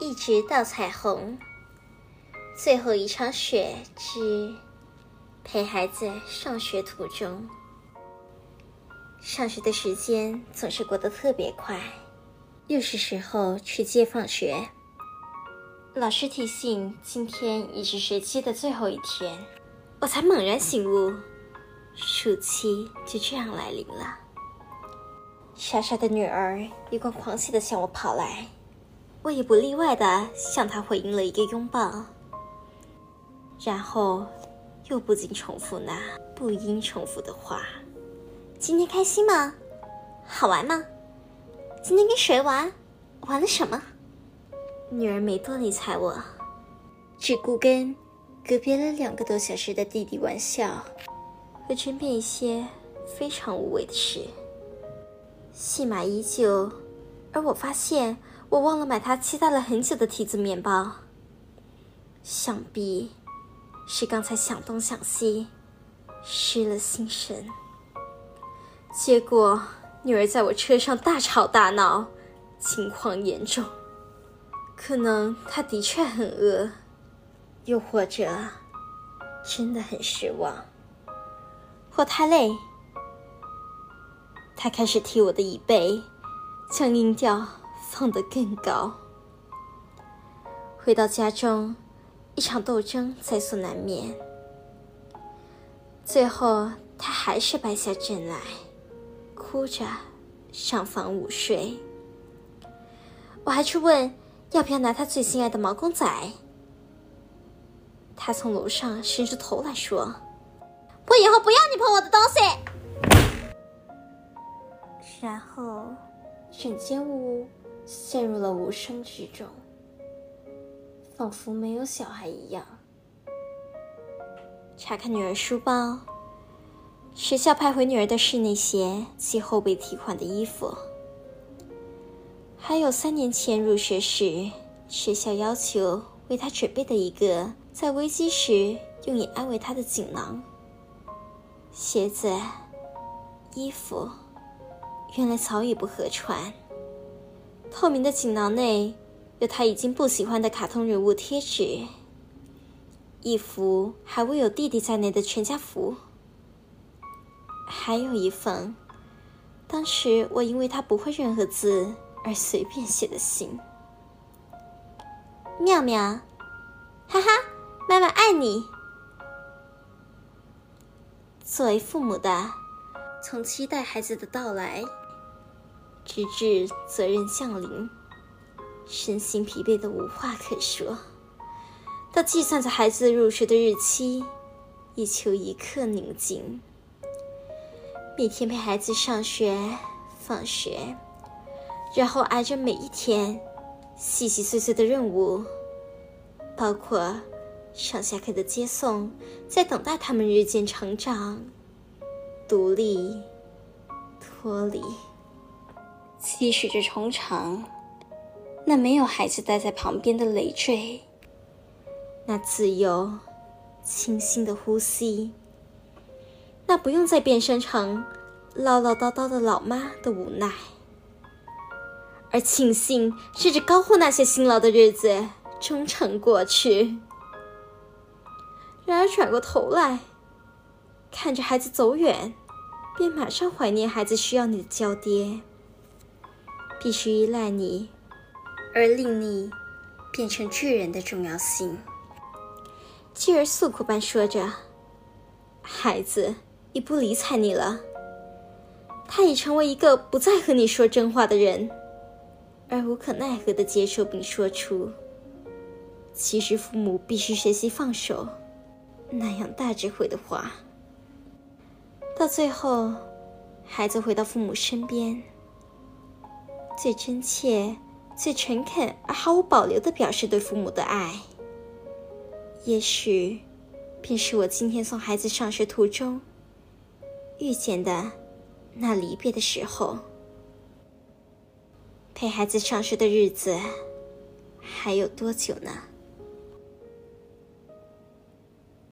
一直到彩虹。最后一场雪之陪孩子上学途中。上学的时间总是过得特别快，又是时候去接放学。老师提醒，今天已是学期的最后一天，我才猛然醒悟，暑期就这样来临了。傻傻的女儿一贯狂喜的向我跑来，我也不例外的向他回应了一个拥抱，然后又不禁重复那不应重复的话。今天开心吗？好玩吗？今天跟谁玩？玩了什么？女儿没多理睬我，只顾跟隔别了两个多小时的弟弟玩笑，和争辩一些非常无谓的事。戏码依旧，而我发现我忘了买他期待了很久的提子面包。想必是刚才想东想西，失了心神。结果，女儿在我车上大吵大闹，情况严重。可能她的确很饿，又或者真的很失望，或太累。她开始踢我的椅背，将音调放得更高。回到家中，一场斗争在所难免。最后，他还是败下阵来。哭着上房午睡，我还去问要不要拿他最心爱的毛公仔。他从楼上伸出头来说：“我以后不要你碰我的东西。”然后，整间屋陷入了无声之中，仿佛没有小孩一样。查看女儿书包。学校派回女儿的室内鞋及后被提款的衣服，还有三年前入学时学校要求为她准备的一个在危机时用以安慰她的锦囊。鞋子、衣服，原来早已不合穿。透明的锦囊内有他已经不喜欢的卡通人物贴纸，一幅还未有弟弟在内的全家福。还有一封，当时我因为他不会任何字而随便写的信。妙妙，哈哈，妈妈爱你。作为父母的，从期待孩子的到来，直至责任降临，身心疲惫的无话可说，到计算着孩子入学的日期，以求一刻宁静。每天陪孩子上学、放学，然后挨着每一天细细碎碎的任务，包括上下课的接送，在等待他们日渐成长、独立、脱离，期许着重长那没有孩子待在旁边的累赘，那自由、清新的呼吸。那不用再变身成唠唠叨叨的老妈的无奈，而庆幸甚至高呼那些辛劳的日子终成过去。然而转过头来，看着孩子走远，便马上怀念孩子需要你的娇爹，必须依赖你，而令你变成巨人的重要性。继而诉苦般说着：“孩子。”已不理睬你了。他已成为一个不再和你说真话的人，而无可奈何的接受并说出：“其实父母必须学习放手。”那样大智慧的话。到最后，孩子回到父母身边，最真切、最诚恳而毫无保留地表示对父母的爱，也许，便是我今天送孩子上学途中。遇见的那离别的时候，陪孩子上学的日子还有多久呢？